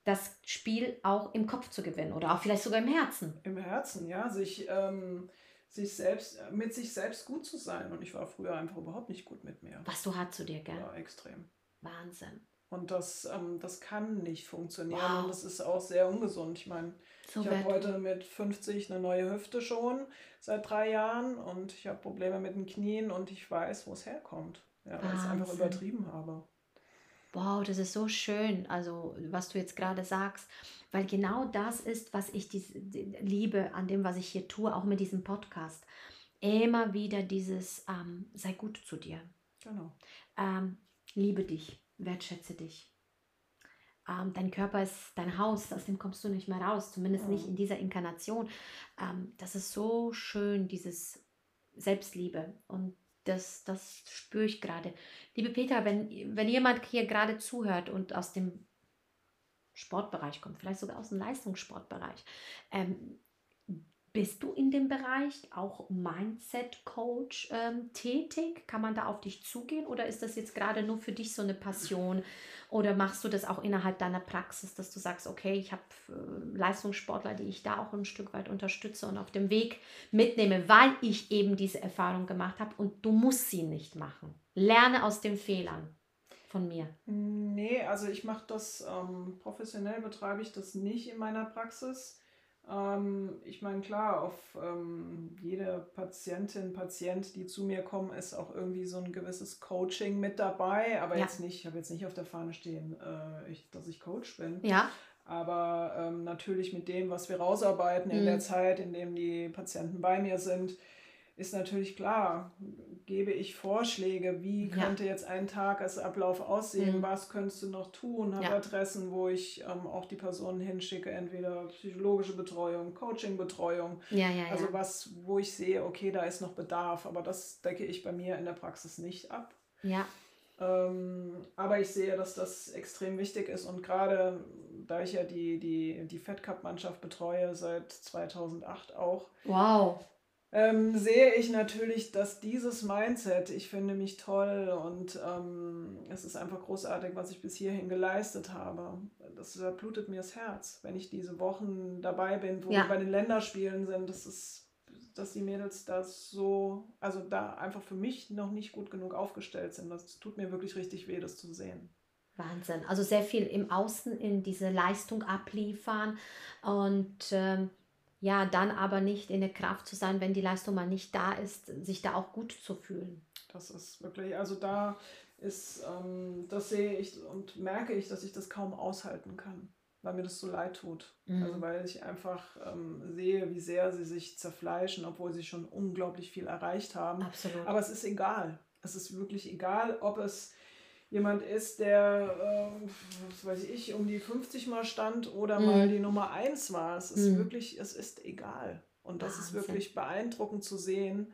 das Spiel auch im Kopf zu gewinnen oder auch vielleicht sogar im Herzen. Im Herzen, ja. Sich. Ähm, sich selbst, mit sich selbst gut zu sein. Und ich war früher einfach überhaupt nicht gut mit mir. Was du hart zu dir, gell? Ja, extrem. Wahnsinn. Und das, ähm, das kann nicht funktionieren wow. und das ist auch sehr ungesund. Ich meine, so ich habe heute mit 50 eine neue Hüfte schon seit drei Jahren und ich habe Probleme mit den Knien und ich weiß, wo es herkommt. Ja, weil ich es einfach übertrieben habe. Wow, das ist so schön, also was du jetzt gerade sagst, weil genau das ist, was ich dies, liebe an dem, was ich hier tue, auch mit diesem Podcast. Immer wieder dieses, ähm, sei gut zu dir. Genau. Ähm, liebe dich, wertschätze dich. Ähm, dein Körper ist dein Haus, aus dem kommst du nicht mehr raus, zumindest mhm. nicht in dieser Inkarnation. Ähm, das ist so schön, dieses Selbstliebe. Und das, das spüre ich gerade. Liebe Peter, wenn, wenn jemand hier gerade zuhört und aus dem Sportbereich kommt, vielleicht sogar aus dem Leistungssportbereich, ähm, bist du in dem Bereich auch Mindset-Coach ähm, tätig? Kann man da auf dich zugehen oder ist das jetzt gerade nur für dich so eine Passion? Oder machst du das auch innerhalb deiner Praxis, dass du sagst, okay, ich habe äh, Leistungssportler, die ich da auch ein Stück weit unterstütze und auf dem Weg mitnehme, weil ich eben diese Erfahrung gemacht habe und du musst sie nicht machen. Lerne aus den Fehlern von mir. Nee, also ich mache das ähm, professionell, betreibe ich das nicht in meiner Praxis. Ähm, ich meine, klar, auf ähm, jede Patientin, Patient, die zu mir kommen, ist auch irgendwie so ein gewisses Coaching mit dabei. Aber ja. jetzt nicht, ich habe jetzt nicht auf der Fahne stehen, äh, ich, dass ich Coach bin. Ja. Aber ähm, natürlich mit dem, was wir rausarbeiten in mhm. der Zeit, in dem die Patienten bei mir sind, ist natürlich klar, gebe ich Vorschläge, wie ja. könnte jetzt ein Tagesablauf aussehen, mhm. was könntest du noch tun, habe ja. Adressen, wo ich ähm, auch die Personen hinschicke, entweder psychologische Betreuung, Coaching-Betreuung, ja, ja, also was, wo ich sehe, okay, da ist noch Bedarf, aber das decke ich bei mir in der Praxis nicht ab. Ja. Ähm, aber ich sehe, dass das extrem wichtig ist und gerade da ich ja die, die, die Fed Cup-Mannschaft betreue seit 2008 auch. Wow ähm, sehe ich natürlich, dass dieses Mindset, ich finde mich toll und ähm, es ist einfach großartig, was ich bis hierhin geleistet habe. Das da blutet mir das Herz, wenn ich diese Wochen dabei bin, wo ja. wir bei den Länderspielen sind. Das ist, dass die Mädels das so, also da einfach für mich noch nicht gut genug aufgestellt sind. Das tut mir wirklich richtig weh, das zu sehen. Wahnsinn. Also sehr viel im Außen in diese Leistung abliefern und ähm, ja, dann aber nicht in der Kraft zu sein, wenn die Leistung mal nicht da ist, sich da auch gut zu fühlen. Das ist wirklich, also da ist, ähm, das sehe ich und merke ich, dass ich das kaum aushalten kann, weil mir das so leid tut. Mhm. Also weil ich einfach ähm, sehe, wie sehr sie sich zerfleischen, obwohl sie schon unglaublich viel erreicht haben. Absolut. Aber es ist egal. Es ist wirklich egal, ob es jemand ist, der, äh, was weiß ich, um die 50 mal stand oder mhm. mal die Nummer 1 war. Es ist mhm. wirklich, es ist egal. Und das Wahnsinn. ist wirklich beeindruckend zu sehen,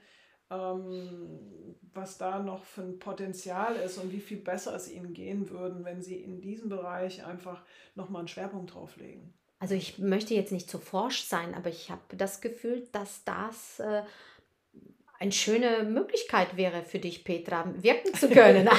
ähm, was da noch für ein Potenzial ist und wie viel besser es ihnen gehen würden, wenn sie in diesem Bereich einfach nochmal einen Schwerpunkt drauflegen. Also ich möchte jetzt nicht zu forsch sein, aber ich habe das Gefühl, dass das äh, eine schöne Möglichkeit wäre für dich, Petra, wirken zu können.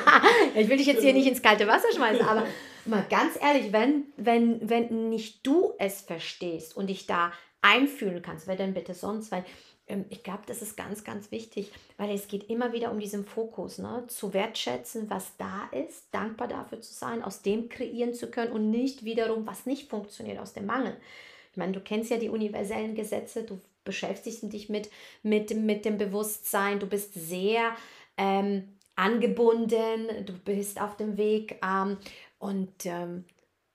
*laughs* ich will dich jetzt hier nicht ins kalte Wasser schmeißen, aber *laughs* mal ganz ehrlich, wenn, wenn, wenn nicht du es verstehst und dich da einfühlen kannst, wer denn bitte sonst? Weil ähm, ich glaube, das ist ganz, ganz wichtig, weil es geht immer wieder um diesen Fokus, ne? zu wertschätzen, was da ist, dankbar dafür zu sein, aus dem kreieren zu können und nicht wiederum, was nicht funktioniert, aus dem Mangel. Ich meine, du kennst ja die universellen Gesetze, du beschäftigst dich mit, mit, mit dem Bewusstsein, du bist sehr ähm, angebunden, du bist auf dem Weg ähm, und ähm,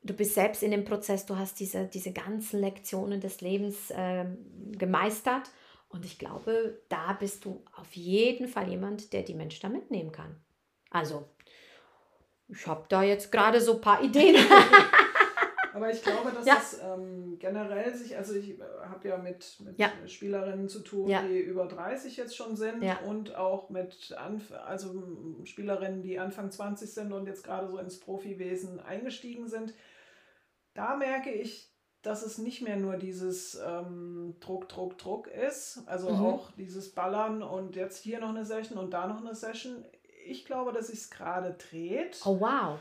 du bist selbst in dem Prozess, du hast diese, diese ganzen Lektionen des Lebens ähm, gemeistert und ich glaube, da bist du auf jeden Fall jemand, der die Menschen da mitnehmen kann. Also, ich habe da jetzt gerade so ein paar Ideen. *laughs* Aber ich glaube, dass ja. es ähm, generell sich, also ich äh, habe ja mit, mit ja. Spielerinnen zu tun, ja. die über 30 jetzt schon sind und auch mit Anf also Spielerinnen, die Anfang 20 sind und jetzt gerade so ins Profiwesen eingestiegen sind. Da merke ich, dass es nicht mehr nur dieses ähm, Druck, Druck, Druck ist, also mhm. auch dieses Ballern und jetzt hier noch eine Session und da noch eine Session. Ich glaube, dass sich es gerade dreht. Oh wow.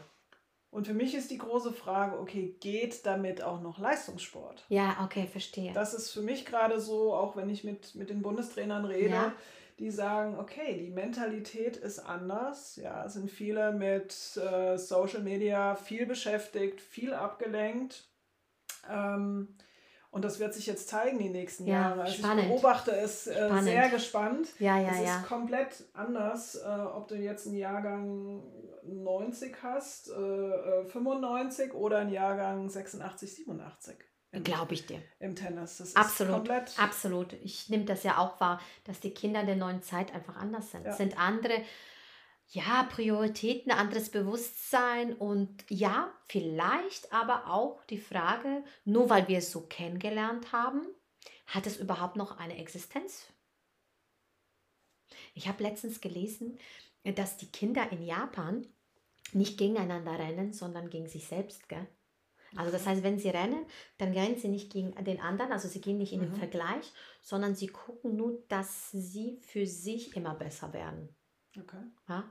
Und für mich ist die große Frage, okay, geht damit auch noch Leistungssport? Ja, okay, verstehe. Das ist für mich gerade so, auch wenn ich mit, mit den Bundestrainern rede, ja. die sagen, okay, die Mentalität ist anders. Ja, sind viele mit äh, Social Media viel beschäftigt, viel abgelenkt. Ähm, und das wird sich jetzt zeigen die nächsten ja, Jahre. Also spannend. ich beobachte es äh, sehr gespannt. Ja, ja, es ja. ist komplett anders, äh, ob du jetzt einen Jahrgang 90 hast, äh, 95 äh, oder einen Jahrgang 86, 87. Glaube ich dir. Im Tennis. Das absolut, komplett. Absolut. Ich nehme das ja auch wahr, dass die Kinder der neuen Zeit einfach anders sind. Ja. Es sind andere ja, Prioritäten, anderes Bewusstsein und ja, vielleicht aber auch die Frage, nur weil wir es so kennengelernt haben, hat es überhaupt noch eine Existenz? Ich habe letztens gelesen, dass die Kinder in Japan nicht gegeneinander rennen, sondern gegen sich selbst, gell? Also das heißt, wenn sie rennen, dann rennen sie nicht gegen den anderen, also sie gehen nicht in den mhm. Vergleich, sondern sie gucken nur, dass sie für sich immer besser werden. Okay. Ja?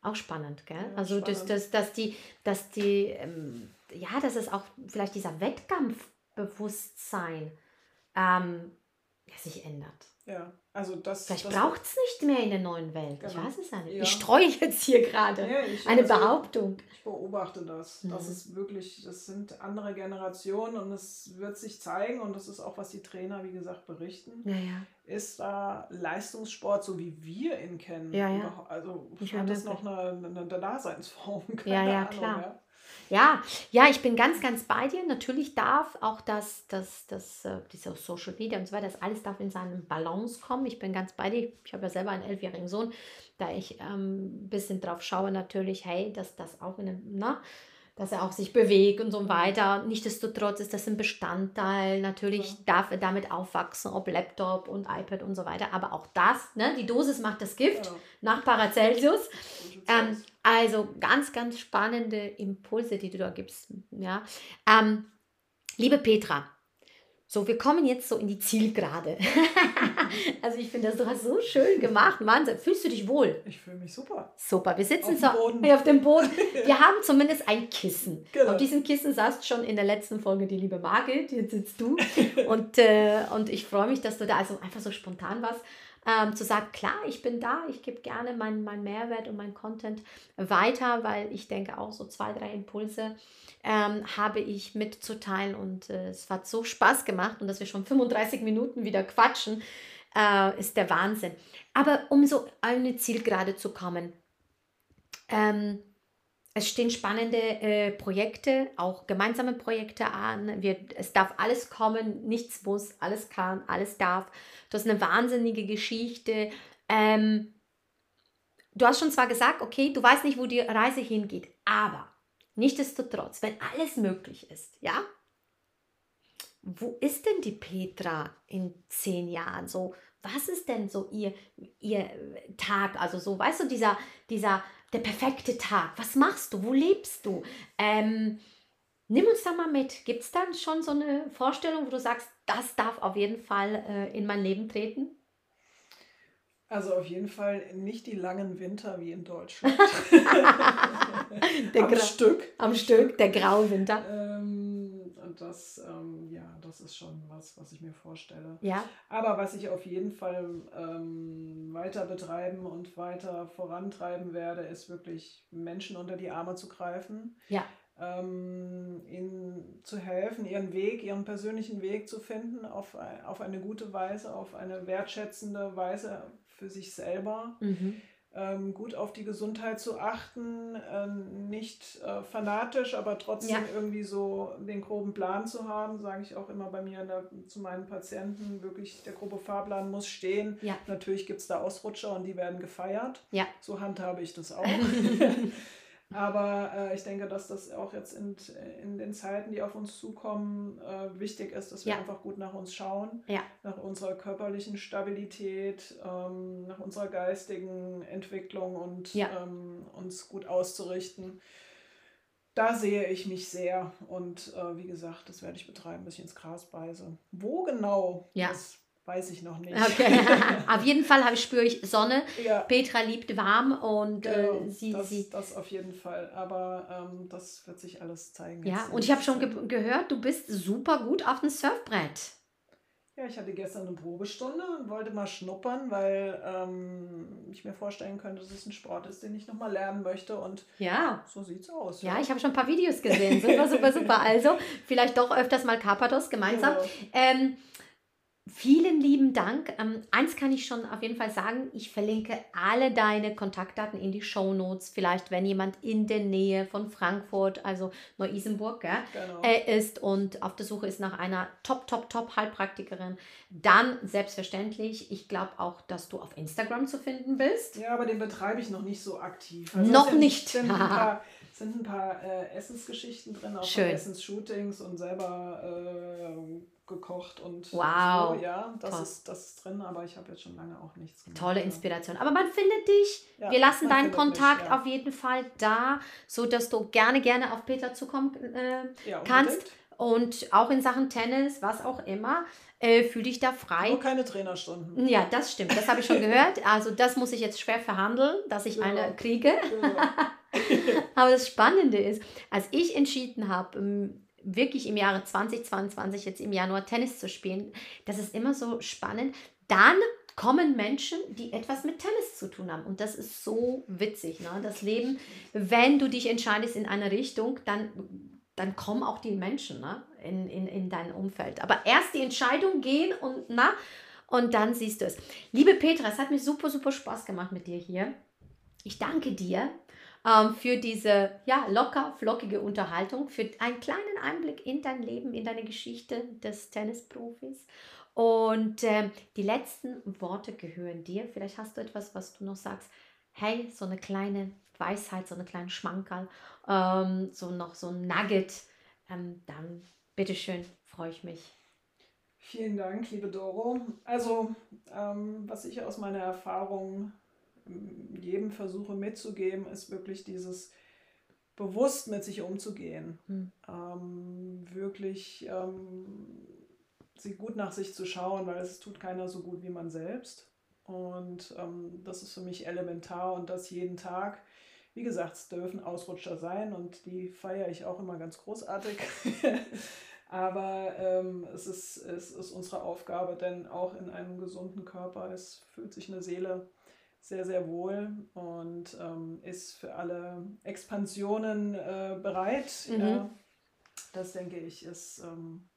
Auch spannend, gell? Ja, also spannend. Das, das, dass die, dass die, ähm, ja, dass es auch vielleicht dieser Wettkampfbewusstsein ähm, sich ändert. Ja, also das. Vielleicht braucht es nicht mehr in der neuen Welt. Genau. Ich weiß es ja nicht. Ja. Ich streue jetzt hier gerade ja, eine also, Behauptung. Ich beobachte das. Mhm. Das ist wirklich, das sind andere Generationen und es wird sich zeigen und das ist auch, was die Trainer, wie gesagt, berichten. Ja, ja. Ist da Leistungssport, so wie wir ihn kennen? Ja, ja. Also ich hat das noch eine, eine, eine Daseinsform? *laughs* Keine ja, ja, Ahnung, klar. Ja. Ja, ich bin ganz, ganz bei dir. Natürlich darf auch das, das, das, äh, diese Social Media und so weiter, das alles darf in seinen Balance kommen. Ich bin ganz bei dir. Ich habe ja selber einen elfjährigen Sohn, da ich ähm, ein bisschen drauf schaue, natürlich, hey, dass das auch in einem, na, dass er auch sich bewegt und so weiter. Nichtsdestotrotz ist das ein Bestandteil. Natürlich ja. darf er damit aufwachsen, ob Laptop und iPad und so weiter. Aber auch das, ne, die Dosis macht das Gift ja. nach Paracelsius. Ähm, also ganz, ganz spannende Impulse, die du da gibst. Ja. Ähm, liebe Petra, so, wir kommen jetzt so in die Zielgerade. *laughs* also ich finde, das du hast so schön gemacht. Wahnsinn. Fühlst du dich wohl? Ich fühle mich super. Super. Wir sitzen auf, so, dem Boden. auf dem Boden. *laughs* Wir haben zumindest ein Kissen. Genau. Auf diesem Kissen saßt schon in der letzten Folge die liebe Margit. Jetzt sitzt du. *laughs* und, äh, und ich freue mich, dass du da also einfach so spontan warst. Ähm, zu sagen, klar, ich bin da, ich gebe gerne meinen mein Mehrwert und meinen Content weiter, weil ich denke auch so zwei, drei Impulse ähm, habe ich mitzuteilen und äh, es hat so Spaß gemacht und dass wir schon 35 Minuten wieder quatschen, äh, ist der Wahnsinn. Aber um so eine Zielgerade zu kommen, ähm, es stehen spannende äh, Projekte, auch gemeinsame Projekte an. Wir, es darf alles kommen, nichts muss, alles kann, alles darf. Du hast eine wahnsinnige Geschichte. Ähm, du hast schon zwar gesagt, okay, du weißt nicht, wo die Reise hingeht, aber Nichtsdestotrotz, wenn alles möglich ist, ja, wo ist denn die Petra in zehn Jahren? So, was ist denn so ihr, ihr Tag? Also so, weißt du, dieser, dieser, der perfekte Tag. Was machst du? Wo lebst du? Ähm, nimm uns da mal mit. Gibt es dann schon so eine Vorstellung, wo du sagst, das darf auf jeden Fall äh, in mein Leben treten? Also auf jeden Fall nicht die langen Winter wie in *laughs* Deutschland. am Stück. Am Stück, der graue Winter. Ähm, und das, ähm, ja, das ist schon was, was ich mir vorstelle. Ja. Aber was ich auf jeden Fall ähm, weiter betreiben und weiter vorantreiben werde, ist wirklich Menschen unter die Arme zu greifen. Ja ähm, ihnen zu helfen, ihren Weg, ihren persönlichen Weg zu finden, auf, auf eine gute Weise, auf eine wertschätzende Weise für sich selber. Mhm. Ähm, gut auf die Gesundheit zu achten, ähm, nicht äh, fanatisch, aber trotzdem ja. irgendwie so den groben Plan zu haben, sage ich auch immer bei mir der, zu meinen Patienten, wirklich der grobe Fahrplan muss stehen. Ja. Natürlich gibt es da Ausrutscher und die werden gefeiert. Ja. So handhabe ich das *laughs* auch. Aber äh, ich denke, dass das auch jetzt in, in den Zeiten, die auf uns zukommen, äh, wichtig ist, dass wir ja. einfach gut nach uns schauen, ja. nach unserer körperlichen Stabilität, ähm, nach unserer geistigen Entwicklung und ja. ähm, uns gut auszurichten. Da sehe ich mich sehr und äh, wie gesagt, das werde ich betreiben, bis ich ins Gras beiße. Wo genau, ja. das Weiß ich noch nicht. Okay. *laughs* auf jeden Fall spüre ich Sonne. Ja. Petra liebt warm und äh, genau, äh, sie, das, sie. Das auf jeden Fall. Aber ähm, das wird sich alles zeigen. Ja, und ich habe schon ge gehört, du bist super gut auf dem Surfbrett. Ja, ich hatte gestern eine Probestunde und wollte mal schnuppern, weil ähm, ich mir vorstellen könnte, dass es ein Sport ist, den ich nochmal lernen möchte. Und ja. so sieht's aus. Ja, ja ich habe schon ein paar Videos gesehen. Super, super, super. *laughs* Also, vielleicht doch öfters mal Carpathos gemeinsam. Ja. Ähm, Vielen lieben Dank. Ähm, eins kann ich schon auf jeden Fall sagen, ich verlinke alle deine Kontaktdaten in die Show Notes. Vielleicht, wenn jemand in der Nähe von Frankfurt, also Neu-Isenburg, genau. äh, ist und auf der Suche ist nach einer Top, Top, Top Heilpraktikerin, dann selbstverständlich. Ich glaube auch, dass du auf Instagram zu finden bist. Ja, aber den betreibe ich noch nicht so aktiv. Also noch sind, nicht. Sind ein *laughs* paar, sind ein paar äh, Essensgeschichten drin, auch Schön. Essensshootings und selber. Äh, gekocht und wow. so. Ja, das ist, das ist drin, aber ich habe jetzt schon lange auch nichts gemacht. Tolle Inspiration. Aber man findet dich. Ja, Wir lassen deinen Kontakt mich, ja. auf jeden Fall da, so dass du gerne, gerne auf Peter zukommen äh, ja, kannst. Und auch in Sachen Tennis, was auch immer. Äh, fühl dich da frei. Nur keine Trainerstunden. Ja, das stimmt. Das habe ich schon gehört. Also das muss ich jetzt schwer verhandeln, dass ich eine kriege. *laughs* Aber das Spannende ist, als ich entschieden habe, wirklich im Jahre 2022, jetzt im Januar Tennis zu spielen, das ist immer so spannend. Dann kommen Menschen, die etwas mit Tennis zu tun haben. Und das ist so witzig. Ne? Das Leben, wenn du dich entscheidest in eine Richtung, dann, dann kommen auch die Menschen ne? in, in, in dein Umfeld. Aber erst die Entscheidung gehen und na, und dann siehst du es. Liebe Petra, es hat mir super, super Spaß gemacht mit dir hier. Ich danke dir ähm, für diese ja, locker, flockige Unterhaltung, für einen kleinen Einblick in dein Leben, in deine Geschichte des Tennisprofis. Und äh, die letzten Worte gehören dir. Vielleicht hast du etwas, was du noch sagst. Hey, so eine kleine Weisheit, so eine kleine Schmankerl, ähm, so noch so ein Nugget. Ähm, dann bitteschön, freue ich mich. Vielen Dank, liebe Doro. Also, ähm, was ich aus meiner Erfahrung jedem versuche mitzugeben, ist wirklich dieses bewusst mit sich umzugehen. Hm. Ähm, wirklich ähm, sie gut nach sich zu schauen, weil es tut keiner so gut wie man selbst. Und ähm, das ist für mich elementar und das jeden Tag. Wie gesagt, es dürfen Ausrutscher sein und die feiere ich auch immer ganz großartig. *laughs* Aber ähm, es, ist, es ist unsere Aufgabe, denn auch in einem gesunden Körper es fühlt sich eine Seele sehr, sehr wohl und ähm, ist für alle Expansionen äh, bereit. Mhm. Ja. Das denke ich ist ähm,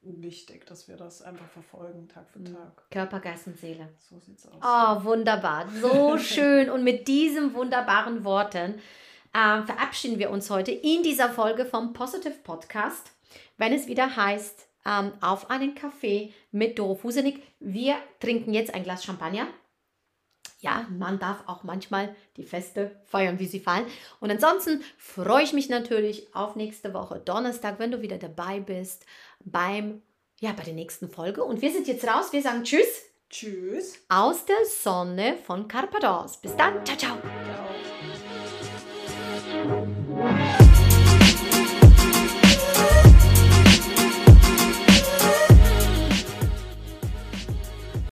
wichtig, dass wir das einfach verfolgen, Tag für mhm. Tag. Körper, Geist und Seele. So sieht's aus. Oh, wunderbar. So *laughs* schön. Und mit diesen wunderbaren Worten äh, verabschieden wir uns heute in dieser Folge vom Positive Podcast, wenn es wieder heißt, ähm, auf einen Kaffee mit Doro Fusenig. Wir trinken jetzt ein Glas Champagner ja, man darf auch manchmal die Feste feiern, wie sie fallen. Und ansonsten freue ich mich natürlich auf nächste Woche Donnerstag, wenn du wieder dabei bist beim ja, bei der nächsten Folge. Und wir sind jetzt raus. Wir sagen Tschüss. Tschüss. Aus der Sonne von Carpados. Bis dann. Ciao, ciao. ciao.